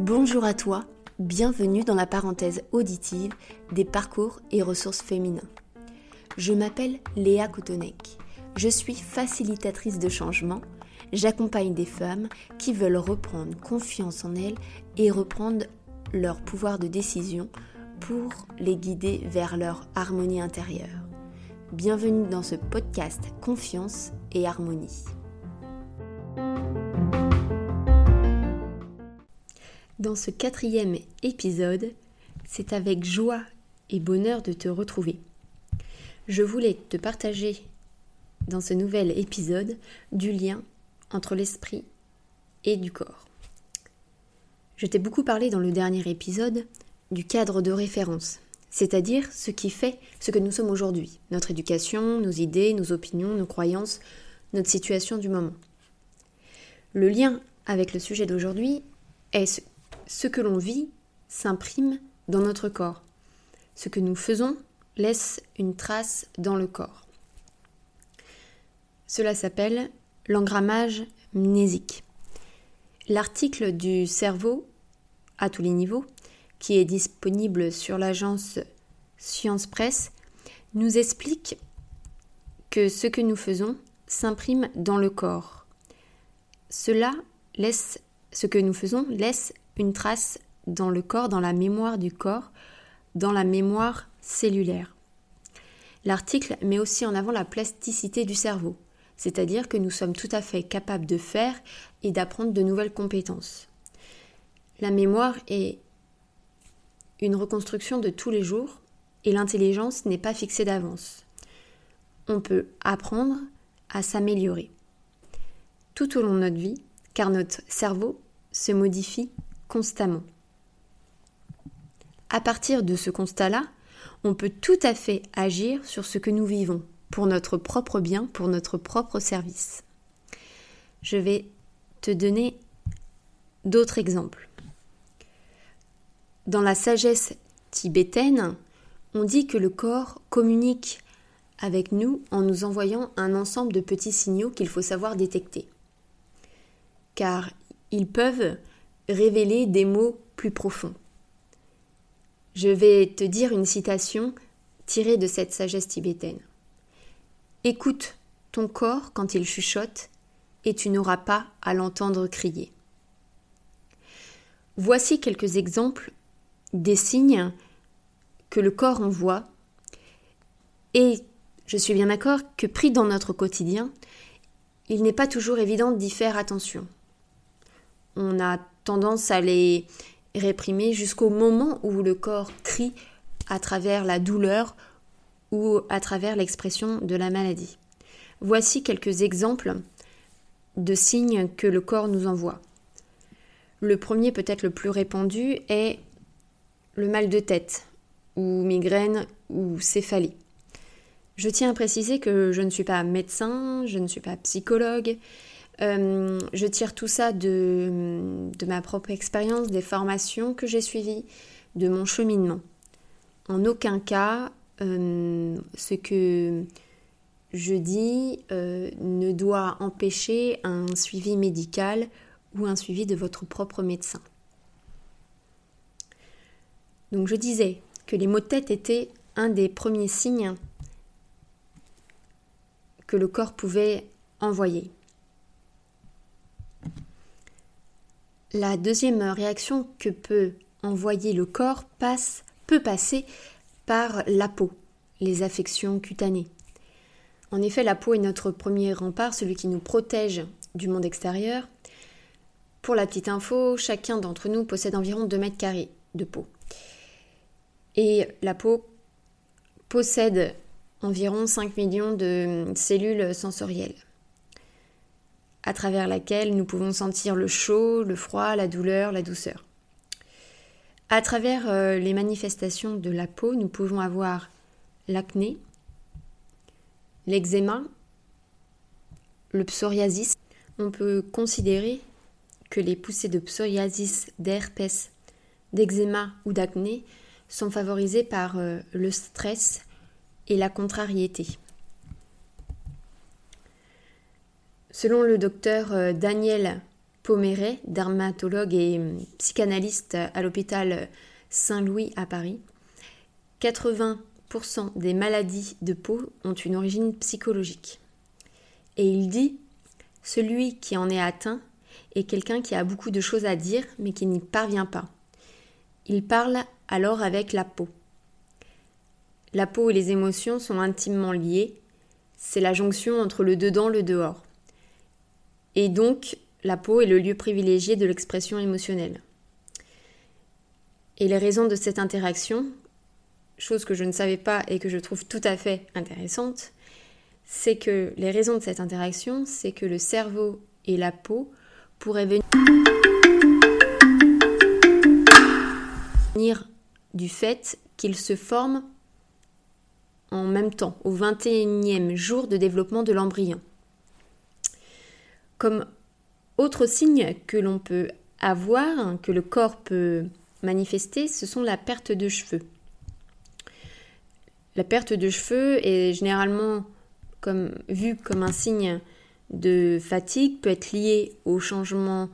Bonjour à toi, bienvenue dans la parenthèse auditive des parcours et ressources féminins. Je m'appelle Léa Koutonek. Je suis facilitatrice de changement. J'accompagne des femmes qui veulent reprendre confiance en elles et reprendre leur pouvoir de décision pour les guider vers leur harmonie intérieure. Bienvenue dans ce podcast Confiance et Harmonie. Dans ce quatrième épisode, c'est avec joie et bonheur de te retrouver. Je voulais te partager dans ce nouvel épisode du lien entre l'esprit et du corps. Je t'ai beaucoup parlé dans le dernier épisode du cadre de référence, c'est-à-dire ce qui fait ce que nous sommes aujourd'hui, notre éducation, nos idées, nos opinions, nos croyances, notre situation du moment. Le lien avec le sujet d'aujourd'hui est ce que l'on vit s'imprime dans notre corps. Ce que nous faisons laisse une trace dans le corps. Cela s'appelle l'engrammage mnésique. L'article du cerveau à tous les niveaux, qui est disponible sur l'agence Science Presse, nous explique que ce que nous faisons s'imprime dans le corps. Ce que nous faisons laisse une trace dans le corps, dans la mémoire du corps, dans la mémoire cellulaire. L'article met aussi en avant la plasticité du cerveau, c'est-à-dire que nous sommes tout à fait capables de faire et d'apprendre de nouvelles compétences. La mémoire est une reconstruction de tous les jours et l'intelligence n'est pas fixée d'avance. On peut apprendre à s'améliorer tout au long de notre vie, car notre cerveau se modifie constamment. À partir de ce constat-là, on peut tout à fait agir sur ce que nous vivons, pour notre propre bien, pour notre propre service. Je vais te donner d'autres exemples. Dans la sagesse tibétaine, on dit que le corps communique avec nous en nous envoyant un ensemble de petits signaux qu'il faut savoir détecter. Car ils peuvent révéler des mots plus profonds. Je vais te dire une citation tirée de cette sagesse tibétaine. Écoute ton corps quand il chuchote et tu n'auras pas à l'entendre crier. Voici quelques exemples des signes que le corps envoie et je suis bien d'accord que pris dans notre quotidien, il n'est pas toujours évident d'y faire attention. On a tendance à les réprimer jusqu'au moment où le corps crie à travers la douleur ou à travers l'expression de la maladie. Voici quelques exemples de signes que le corps nous envoie. Le premier, peut-être le plus répandu, est le mal de tête, ou migraine, ou céphalie. Je tiens à préciser que je ne suis pas médecin, je ne suis pas psychologue, euh, je tire tout ça de, ma propre expérience, des formations que j'ai suivies, de mon cheminement. En aucun cas, euh, ce que je dis euh, ne doit empêcher un suivi médical ou un suivi de votre propre médecin. Donc je disais que les maux de tête étaient un des premiers signes que le corps pouvait envoyer. La deuxième réaction que peut envoyer le corps passe, peut passer par la peau, les affections cutanées. En effet, la peau est notre premier rempart, celui qui nous protège du monde extérieur. Pour la petite info, chacun d'entre nous possède environ 2 mètres carrés de peau. Et la peau possède environ 5 millions de cellules sensorielles à travers laquelle nous pouvons sentir le chaud, le froid, la douleur, la douceur. À travers euh, les manifestations de la peau, nous pouvons avoir l'acné, l'eczéma, le psoriasis. On peut considérer que les poussées de psoriasis, d'herpès, d'eczéma ou d'acné sont favorisées par euh, le stress et la contrariété. Selon le docteur Daniel Poméret, dermatologue et psychanalyste à l'hôpital Saint-Louis à Paris, 80% des maladies de peau ont une origine psychologique. Et il dit, celui qui en est atteint est quelqu'un qui a beaucoup de choses à dire mais qui n'y parvient pas. Il parle alors avec la peau. La peau et les émotions sont intimement liées. C'est la jonction entre le dedans et le dehors. Et donc, la peau est le lieu privilégié de l'expression émotionnelle. Et les raisons de cette interaction, chose que je ne savais pas et que je trouve tout à fait intéressante, c'est que les raisons de cette interaction, c'est que le cerveau et la peau pourraient venir du fait qu'ils se forment en même temps, au 21e jour de développement de l'embryon. Comme autre signe que l'on peut avoir, que le corps peut manifester, ce sont la perte de cheveux. La perte de cheveux est généralement comme, vue comme un signe de fatigue, peut être liée aux changements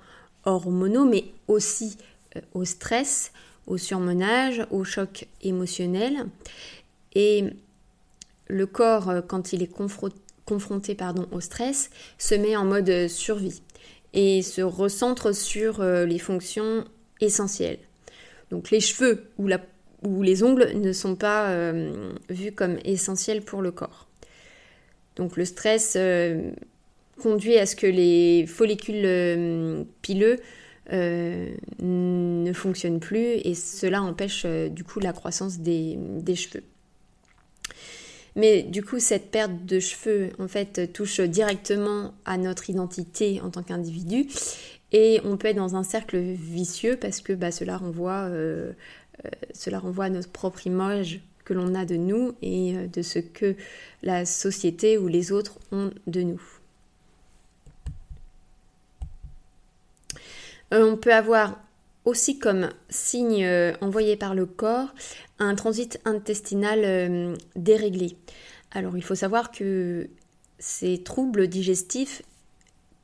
hormonaux, mais aussi euh, au stress, au surmenage, au choc émotionnel. Et le corps, euh, quand il est confronté pardon, au stress, se met en mode survie et se recentre sur euh, les fonctions essentielles. Donc les cheveux ou, les ongles ne sont pas euh, vus comme essentiels pour le corps. Donc le stress euh, conduit à ce que les follicules pileux ne fonctionnent plus et cela empêche du coup la croissance des cheveux. Mais du coup, cette perte de cheveux, en fait, touche directement à notre identité en tant qu'individu. Et on peut être dans un cercle vicieux parce que bah, cela, renvoie, euh, euh, cela renvoie à notre propre image que l'on a de nous et euh, de ce que la société ou les autres ont de nous. on peut avoir aussi comme signe euh, envoyé par le corps un transit intestinal euh, déréglé. Alors il faut savoir que ces troubles digestifs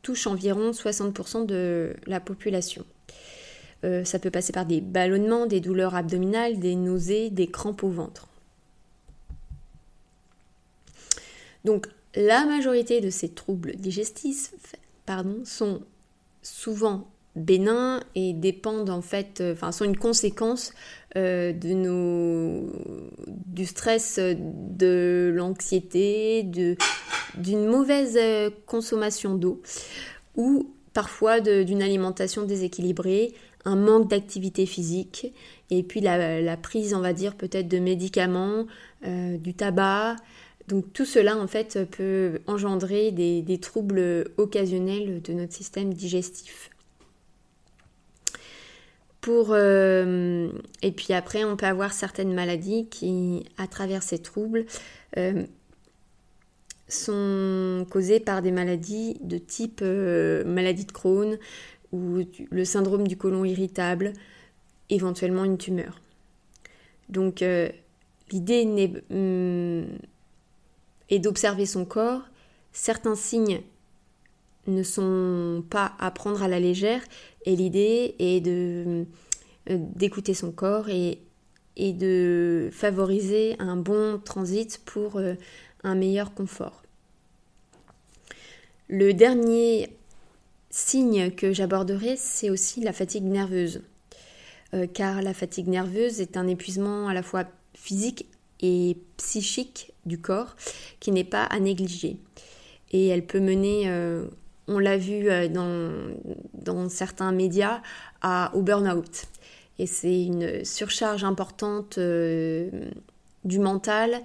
touchent environ 60% de la population. Euh, ça peut passer par des ballonnements, des douleurs abdominales, des nausées, des crampes au ventre. Donc la majorité de ces troubles digestifs pardon, sont souvent bénins et dépendent en fait, euh, enfin sont une conséquence euh, de nos, du stress, de l'anxiété, d'une mauvaise euh, consommation d'eau ou parfois d'une alimentation déséquilibrée, un manque d'activité physique et puis la, prise, on va dire, peut-être de médicaments, du tabac. Donc tout cela en fait peut engendrer des troubles occasionnels de notre système digestif. Euh, et puis après, on peut avoir certaines maladies qui, à travers ces troubles, euh, sont causées par des maladies de type euh, maladie de Crohn ou le syndrome du côlon irritable, éventuellement une tumeur. Donc l'idée hum, est d'observer son corps. Certains signes ne sont pas à prendre à la légère et l'idée est de euh, d'écouter son corps et, de favoriser un bon transit pour euh, un meilleur confort. Le dernier signe que j'aborderai, c'est aussi la fatigue nerveuse. Euh, car la fatigue nerveuse est un épuisement à la fois physique et psychique du corps qui n'est pas à négliger. Et elle peut mener on l'a vu euh, dans, certains médias, au burn-out. Et c'est une surcharge importante euh, du mental,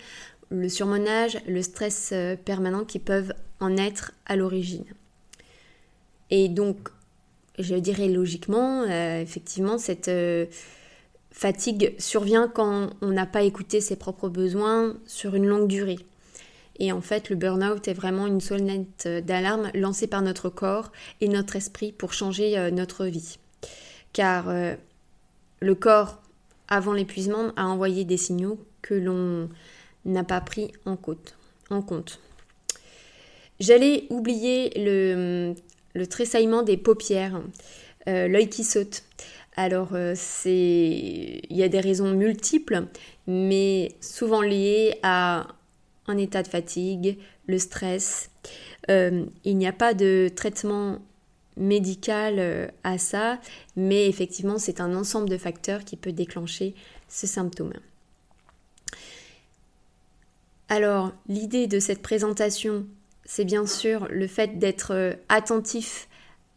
le surmenage, le stress euh, permanent qui peuvent en être à l'origine. Et donc, je dirais logiquement, effectivement, cette fatigue survient quand on n'a pas écouté ses propres besoins sur une longue durée. Et en fait, le burn-out est vraiment une sonnette d'alarme lancée par notre corps et notre esprit pour changer euh, notre vie. Car euh, le corps, avant l'épuisement, a envoyé des signaux que l'on n'a pas pris en compte. J'allais oublier le, le tressaillement des paupières, l'œil qui saute. Alors, c'est, il y a des raisons multiples, mais souvent liées à un état de fatigue, le stress. il n'y a pas de traitement médical à ça, mais effectivement, c'est un ensemble de facteurs qui peut déclencher ce symptôme. Alors, l'idée de cette présentation, c'est bien sûr le fait d'être euh, attentif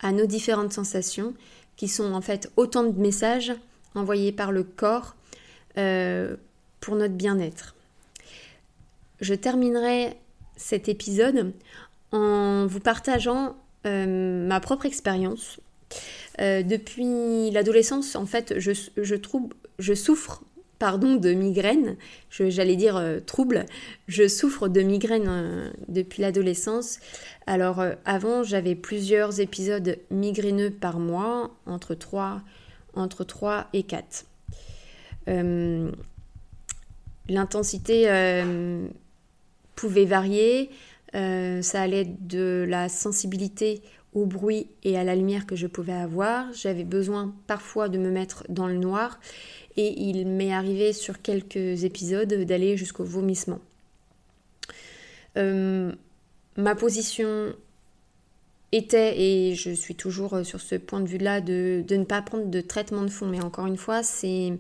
à nos différentes sensations, qui sont en fait autant de messages envoyés par le corps euh, pour notre bien-être. Je terminerai cet épisode en vous partageant euh, ma propre expérience. depuis l'adolescence, en fait, je, je, je souffre pardon, de migraine, j'allais dire euh, trouble. Je souffre de migraine euh, depuis l'adolescence. Alors euh, avant, j'avais plusieurs épisodes migraineux par mois, entre 3, entre 3 et 4. L'intensité pouvait varier, ça allait de la sensibilité au bruit et à la lumière que je pouvais avoir. J'avais besoin parfois de me mettre dans le noir et il m'est arrivé sur quelques épisodes d'aller jusqu'au vomissement. Euh, ma position était, et je suis toujours sur ce point de vue-là, de, ne pas prendre de traitement de fond. Mais encore une fois, c'est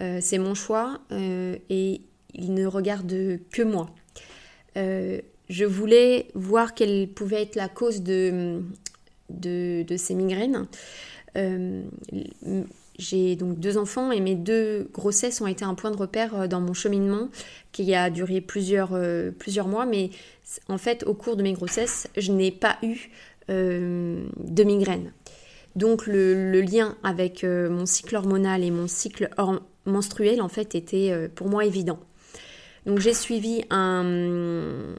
euh, mon choix euh, et il ne regarde que moi. Je voulais voir quelle pouvait être la cause de, ces migraines. J'ai donc deux enfants et mes deux grossesses ont été un point de repère euh, dans mon cheminement qui a duré plusieurs, euh, mois. Mais en fait, au cours de mes grossesses, je n'ai pas eu euh, de migraine. Donc le, lien avec mon cycle hormonal et mon cycle menstruel, en fait, était pour moi évident. Donc j'ai suivi un,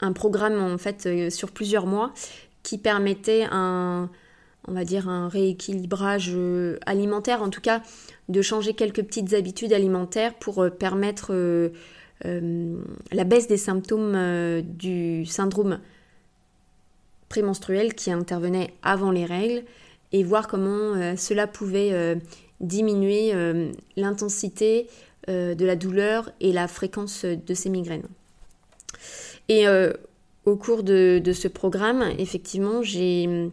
un programme, en fait, sur plusieurs mois qui permettait un on va dire, un rééquilibrage euh, alimentaire, en tout cas de changer quelques petites habitudes alimentaires pour euh, permettre euh, la baisse des symptômes du syndrome prémenstruel qui intervenait avant les règles et voir comment cela pouvait diminuer l'intensité de la douleur et la fréquence de ces migraines. Et au cours de, ce programme, effectivement, j'ai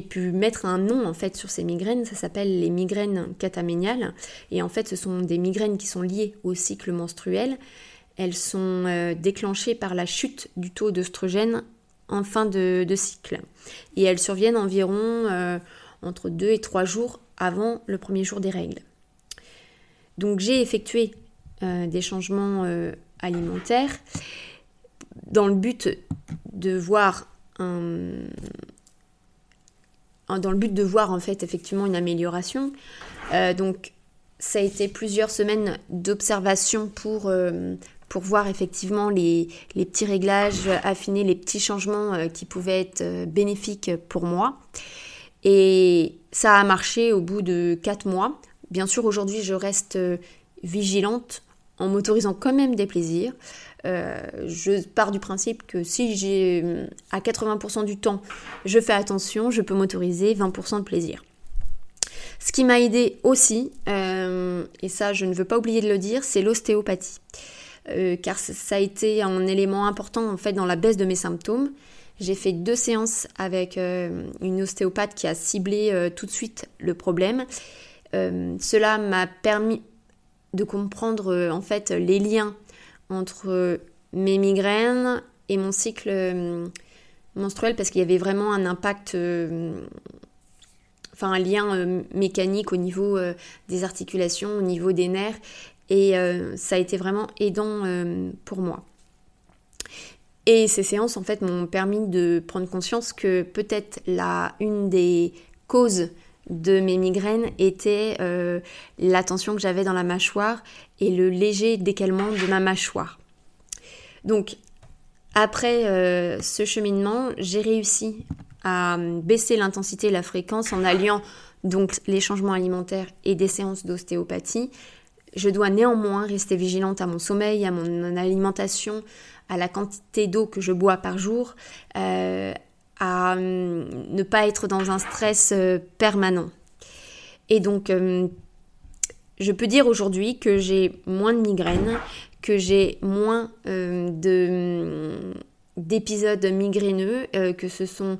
pu mettre un nom en fait sur ces migraines, ça s'appelle les migraines cataméniales et en fait ce sont des migraines qui sont liées au cycle menstruel. Elles sont euh, déclenchées par la chute du taux d'œstrogène en fin de, cycle et elles surviennent environ euh, entre 2 et 3 jours avant le premier jour des règles. Donc j'ai effectué euh, des changements alimentaires dans le but de voir un, dans le but de voir en fait effectivement une amélioration. Euh, donc ça a été plusieurs semaines d'observation pour, euh, pour voir effectivement les, les, petits réglages, affiner les petits changements euh, qui pouvaient être bénéfiques pour moi. Et ça a marché au bout de quatre mois. Bien sûr, aujourd'hui, je reste vigilante en m'autorisant quand même des plaisirs. Euh, je pars du principe que si j'ai à 80% du temps, je fais attention, je peux m'autoriser 20% de plaisir. Ce qui m'a aidé aussi, euh, et ça je ne veux pas oublier de le dire, c'est l'ostéopathie. Euh, car ça a été un élément important en fait dans la baisse de mes symptômes. J'ai fait deux séances avec une ostéopathe qui a ciblé tout de suite le problème. Cela m'a permis de comprendre en fait les liens entre mes migraines et mon cycle euh, menstruel parce qu'il y avait vraiment un impact, euh, enfin un lien euh, mécanique au niveau des articulations, au niveau des nerfs et ça a été vraiment aidant pour moi. Et ces séances en fait m'ont permis de prendre conscience que peut-être la une des causes de mes migraines était euh, la tension que j'avais dans la mâchoire et le léger décalement de ma mâchoire. Donc, après euh, ce cheminement, j'ai réussi à baisser l'intensité et la fréquence en alliant donc les changements alimentaires et des séances d'ostéopathie. Je dois néanmoins rester vigilante à mon sommeil, à mon alimentation, à la quantité d'eau que je bois par jour, euh, hum, ne pas être dans un stress euh, permanent. Et donc, hum, je peux dire aujourd'hui que j'ai moins de migraines, que j'ai moins d'épisodes migraineux, que ce sont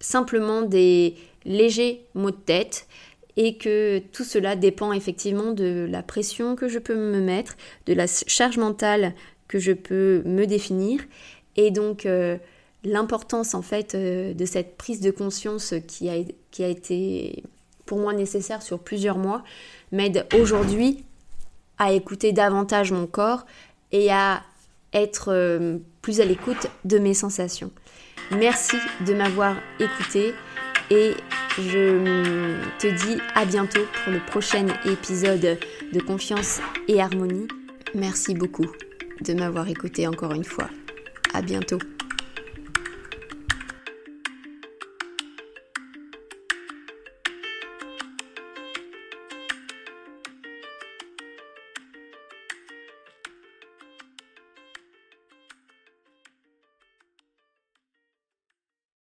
simplement des légers maux de tête et que tout cela dépend effectivement de la pression que je peux me mettre, de la charge mentale que je peux me définir et donc euh, l'importance en fait euh, de cette prise de conscience qui a, qui a été pour moi nécessaire sur plusieurs mois m'aide aujourd'hui à écouter davantage mon corps et à être euh, plus à l'écoute de mes sensations. Merci de m'avoir écouté et je te dis à bientôt pour le prochain épisode de Confiance et Harmonie. Merci beaucoup de m'avoir écouté encore une fois. À bientôt.